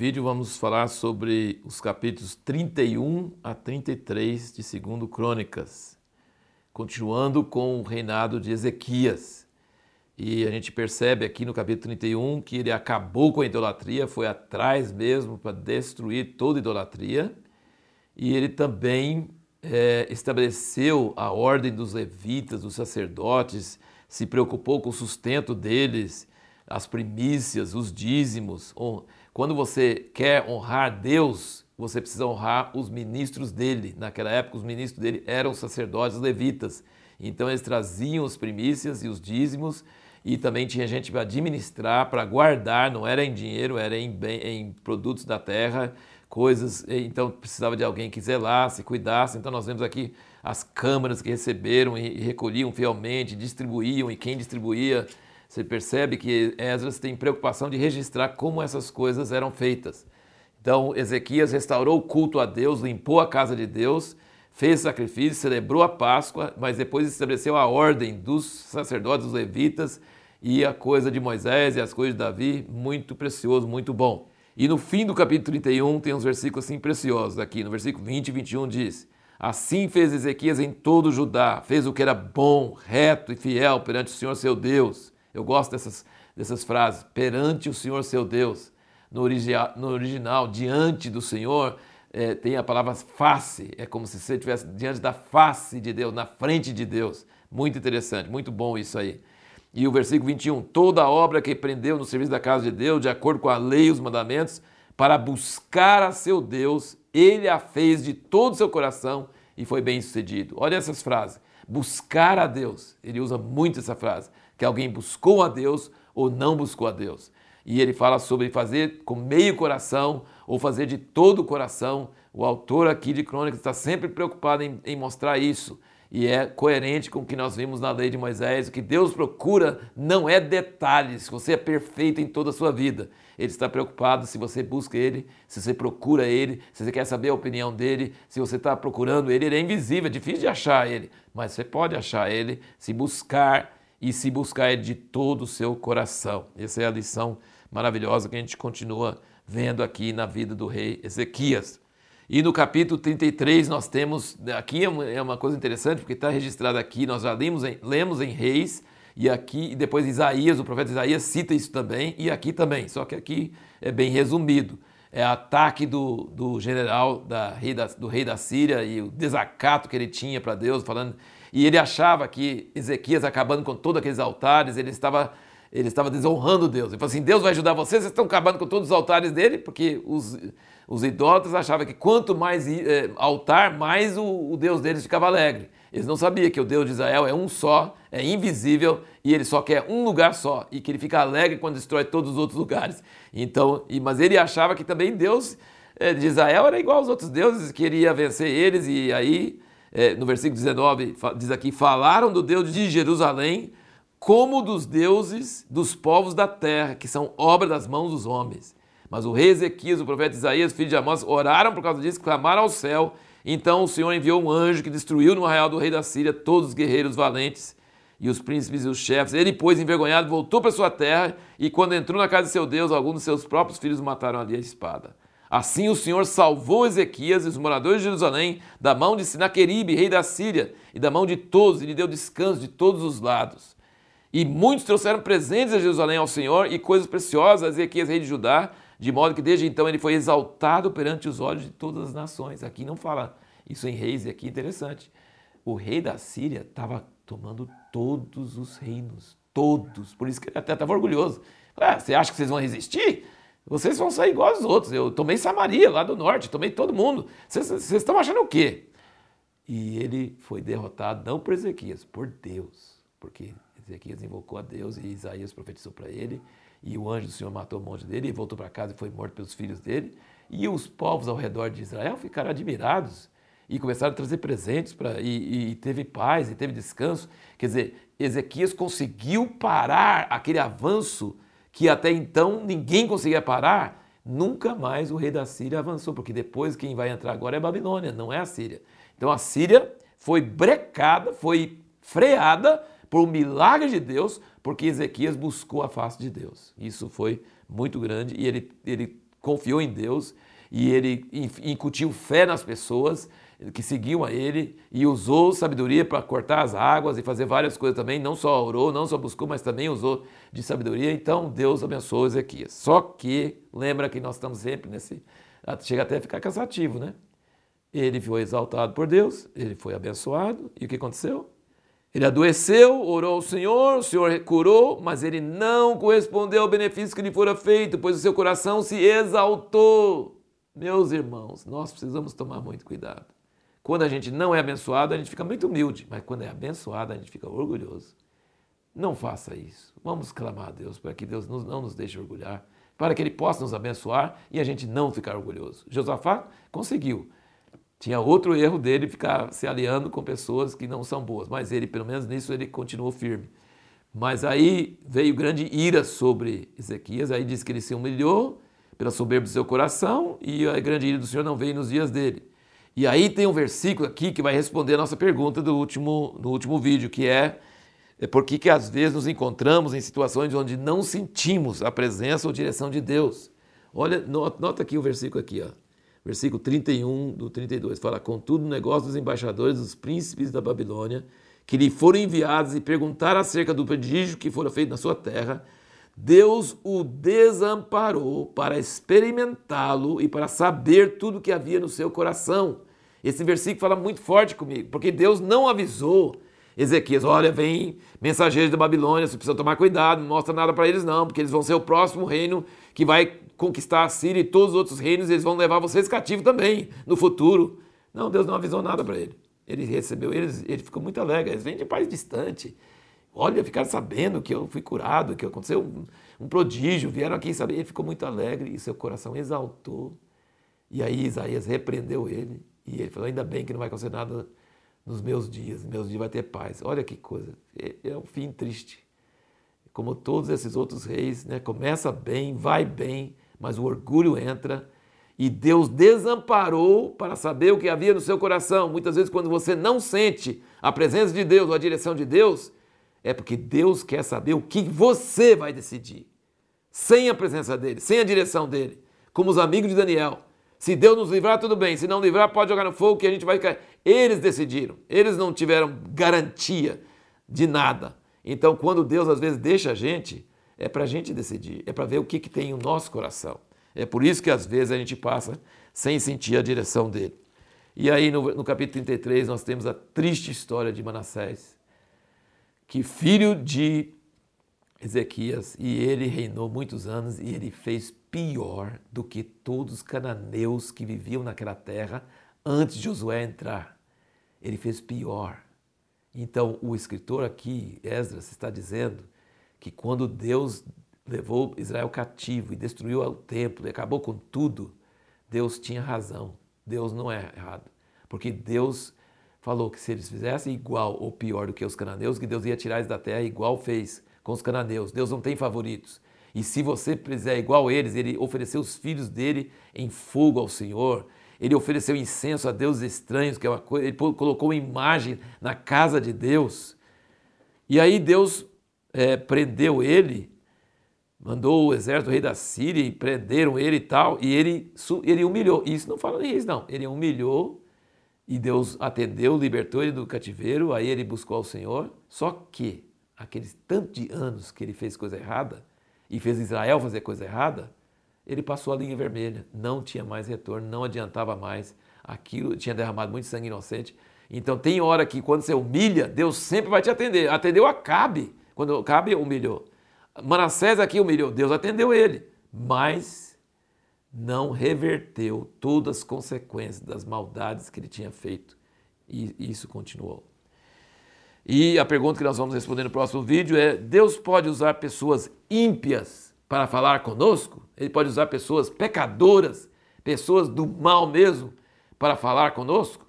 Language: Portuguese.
vídeo vamos falar sobre os capítulos 31 a 33 de 2 Crônicas, continuando com o reinado de Ezequias. E a gente percebe aqui no capítulo 31 que ele acabou com a idolatria, foi atrás mesmo para destruir toda idolatria. E ele também é, estabeleceu a ordem dos levitas, dos sacerdotes, se preocupou com o sustento deles, as primícias, os dízimos. Quando você quer honrar Deus, você precisa honrar os ministros dele. Naquela época, os ministros dele eram sacerdotes levitas. Então, eles traziam as primícias e os dízimos e também tinha gente para administrar, para guardar, não era em dinheiro, era em, bem, em produtos da terra, coisas, então precisava de alguém que zelasse, cuidasse. Então nós vemos aqui as câmaras que receberam e recolhiam fielmente, distribuíam, e quem distribuía, você percebe que Esdras tem preocupação de registrar como essas coisas eram feitas. Então Ezequias restaurou o culto a Deus, limpou a casa de Deus, fez sacrifício, celebrou a Páscoa, mas depois estabeleceu a ordem dos sacerdotes, dos levitas e a coisa de Moisés e as coisas de Davi, muito precioso, muito bom. E no fim do capítulo 31 tem uns versículos assim preciosos aqui, no versículo 20 e 21 diz: Assim fez Ezequias em todo Judá, fez o que era bom, reto e fiel perante o Senhor seu Deus. Eu gosto dessas, dessas frases, perante o Senhor seu Deus. No, origi no original, diante do Senhor, é, tem a palavra face, é como se você estivesse diante da face de Deus, na frente de Deus. Muito interessante, muito bom isso aí. E o versículo 21, toda obra que prendeu no serviço da casa de Deus, de acordo com a lei e os mandamentos, para buscar a seu Deus, ele a fez de todo o seu coração e foi bem sucedido. Olha essas frases. Buscar a Deus, ele usa muito essa frase, que alguém buscou a Deus ou não buscou a Deus. E ele fala sobre fazer com meio coração ou fazer de todo o coração. O autor aqui de Crônicas está sempre preocupado em, em mostrar isso e é coerente com o que nós vimos na lei de Moisés. O que Deus procura não é detalhes, você é perfeito em toda a sua vida. Ele está preocupado se você busca Ele, se você procura Ele, se você quer saber a opinião dele, se você está procurando Ele. Ele é invisível, é difícil de achar Ele, mas você pode achar Ele se buscar e se buscar Ele de todo o seu coração. Essa é a lição maravilhosa que a gente continua vendo aqui na vida do rei Ezequias. E no capítulo 33 nós temos, aqui é, é uma coisa interessante, porque está registrado aqui, nós já lemos em, lemos em Reis, e aqui, e depois Isaías, o profeta Isaías cita isso também, e aqui também, só que aqui é bem resumido. É ataque do, do general da, rei da, do rei da Síria e o desacato que ele tinha para Deus, falando. E ele achava que Ezequias, acabando com todos aqueles altares, ele estava ele estava desonrando Deus. Ele falou assim: Deus vai ajudar vocês, vocês estão acabando com todos os altares dele, porque os, os idólatras achavam que quanto mais é, altar, mais o, o, Deus deles ficava alegre. Eles não sabiam que o Deus de Israel é um só, é invisível e ele só quer um lugar só e que ele fica alegre quando destrói todos os outros lugares. Então, mas ele achava que também Deus é, de Israel era igual aos outros deuses, queria vencer eles e aí é, no versículo 19 diz aqui: falaram do Deus de Jerusalém como dos deuses dos povos da terra, que são obra das mãos dos homens. Mas o rei Ezequias, o profeta Isaías, filho de Amós, oraram por causa disso, clamaram ao céu. Então o Senhor enviou um anjo que destruiu no arraial do rei da Síria todos os guerreiros valentes e os príncipes e os chefes. Ele, pois, envergonhado, voltou para sua terra e, quando entrou na casa de seu Deus, alguns de seus próprios filhos mataram ali a espada. Assim o Senhor salvou Ezequias e os moradores de Jerusalém da mão de Sinaqueribe, rei da Síria, e da mão de todos, e lhe deu descanso de todos os lados. E muitos trouxeram presentes a Jerusalém ao Senhor e coisas preciosas a Ezequias, rei de Judá, de modo que desde então ele foi exaltado perante os olhos de todas as nações. Aqui não fala isso em reis, e aqui é interessante. O rei da Síria estava tomando todos os reinos, todos. Por isso que ele até estava orgulhoso. Ah, você acha que vocês vão resistir? Vocês vão sair igual aos outros. Eu tomei Samaria, lá do norte, tomei todo mundo. Vocês, estão achando o quê? E ele foi derrotado não por Ezequias, por Deus. Porque Ezequias invocou a Deus e Isaías profetizou para ele. E o anjo do Senhor matou um monte dele e voltou para casa e foi morto pelos filhos dele. E os povos ao redor de Israel ficaram admirados e começaram a trazer presentes para e, e, teve paz e teve descanso. Quer dizer, Ezequias conseguiu parar aquele avanço que até então ninguém conseguia parar. Nunca mais o rei da Síria avançou, porque depois quem vai entrar agora é a Babilônia, não é a Síria. Então a Síria foi brecada, foi freada por um milagre de Deus, porque Ezequias buscou a face de Deus. Isso foi muito grande e ele, ele confiou em Deus e ele incutiu fé nas pessoas que seguiam a ele e usou sabedoria para cortar as águas e fazer várias coisas também. Não só orou, não só buscou, mas também usou de sabedoria. Então Deus abençoou Ezequias. Só que lembra que nós estamos sempre nesse. Chega até a ficar cansativo, né? Ele foi exaltado por Deus, ele foi abençoado e o que aconteceu? Ele adoeceu, orou ao Senhor, o Senhor curou, mas ele não correspondeu ao benefício que lhe fora feito, pois o seu coração se exaltou. Meus irmãos, nós precisamos tomar muito cuidado. Quando a gente não é abençoado, a gente fica muito humilde, mas quando é abençoado, a gente fica orgulhoso. Não faça isso. Vamos clamar a Deus para que Deus não nos deixe orgulhar, para que Ele possa nos abençoar e a gente não ficar orgulhoso. Josafá conseguiu. Tinha outro erro dele ficar se aliando com pessoas que não são boas, mas ele, pelo menos nisso, ele continuou firme. Mas aí veio grande ira sobre Ezequias, aí diz que ele se humilhou pela soberba do seu coração e a grande ira do Senhor não veio nos dias dele. E aí tem um versículo aqui que vai responder a nossa pergunta do último, do último vídeo, que é, é por que, que às vezes nos encontramos em situações onde não sentimos a presença ou direção de Deus. Olha, nota aqui o versículo aqui, ó versículo 31 do 32, fala: Contudo, o negócio dos embaixadores, dos príncipes da Babilônia, que lhe foram enviados e perguntaram acerca do prodígio que fora feito na sua terra, Deus o desamparou para experimentá-lo e para saber tudo que havia no seu coração. Esse versículo fala muito forte comigo, porque Deus não avisou Ezequias: olha, vem mensageiros da Babilônia, você precisa tomar cuidado, não mostra nada para eles, não, porque eles vão ser o próximo reino que vai conquistar a Síria e todos os outros reinos, eles vão levar vocês cativos também no futuro. Não, Deus não avisou nada para ele. Ele recebeu eles, ele ficou muito alegre. Eles vêm de país distante. Olha, ficaram sabendo que eu fui curado, que aconteceu um, um prodígio, vieram aqui saber. Ele ficou muito alegre e seu coração exaltou. E aí Isaías repreendeu ele. E ele falou: ainda bem que não vai acontecer nada nos meus dias, meus dias vai ter paz. Olha que coisa, é, é um fim triste. Como todos esses outros reis, né? começa bem, vai bem, mas o orgulho entra e Deus desamparou para saber o que havia no seu coração. Muitas vezes, quando você não sente a presença de Deus ou a direção de Deus, é porque Deus quer saber o que você vai decidir, sem a presença dele, sem a direção dele, como os amigos de Daniel. Se Deus nos livrar, tudo bem. Se não livrar, pode jogar no fogo que a gente vai cair. Eles decidiram. Eles não tiveram garantia de nada. Então, quando Deus às vezes deixa a gente, é para a gente decidir. É para ver o que, que tem no nosso coração. É por isso que às vezes a gente passa sem sentir a direção dele. E aí no, no capítulo 33 nós temos a triste história de Manassés, que filho de Ezequias, e ele reinou muitos anos e ele fez pior do que todos os cananeus que viviam naquela terra antes de Josué entrar. Ele fez pior. Então, o escritor aqui, Esdras, está dizendo que quando Deus levou Israel cativo e destruiu o templo e acabou com tudo, Deus tinha razão. Deus não é errado. Porque Deus falou que se eles fizessem igual ou pior do que os cananeus, que Deus ia tirar eles da terra igual fez com os cananeus. Deus não tem favoritos. E se você fizer igual eles, ele ofereceu os filhos dele em fogo ao Senhor. Ele ofereceu incenso a deuses estranhos, que é uma coisa, ele colocou uma imagem na casa de Deus. E aí Deus é, prendeu ele, mandou o exército do rei da Síria e prenderam ele e tal, e ele, ele humilhou. Isso não fala isso, não. Ele humilhou e Deus atendeu, libertou ele do cativeiro, aí ele buscou ao Senhor. Só que aqueles tantos de anos que ele fez coisa errada, e fez Israel fazer coisa errada, ele passou a linha vermelha, não tinha mais retorno, não adiantava mais, aquilo tinha derramado muito sangue inocente. Então tem hora que quando você humilha, Deus sempre vai te atender. Atendeu a Cabe, quando Cabe humilhou. Manassés aqui humilhou, Deus atendeu ele, mas não reverteu todas as consequências das maldades que ele tinha feito. E isso continuou. E a pergunta que nós vamos responder no próximo vídeo é: Deus pode usar pessoas ímpias para falar conosco? Ele pode usar pessoas pecadoras, pessoas do mal mesmo, para falar conosco?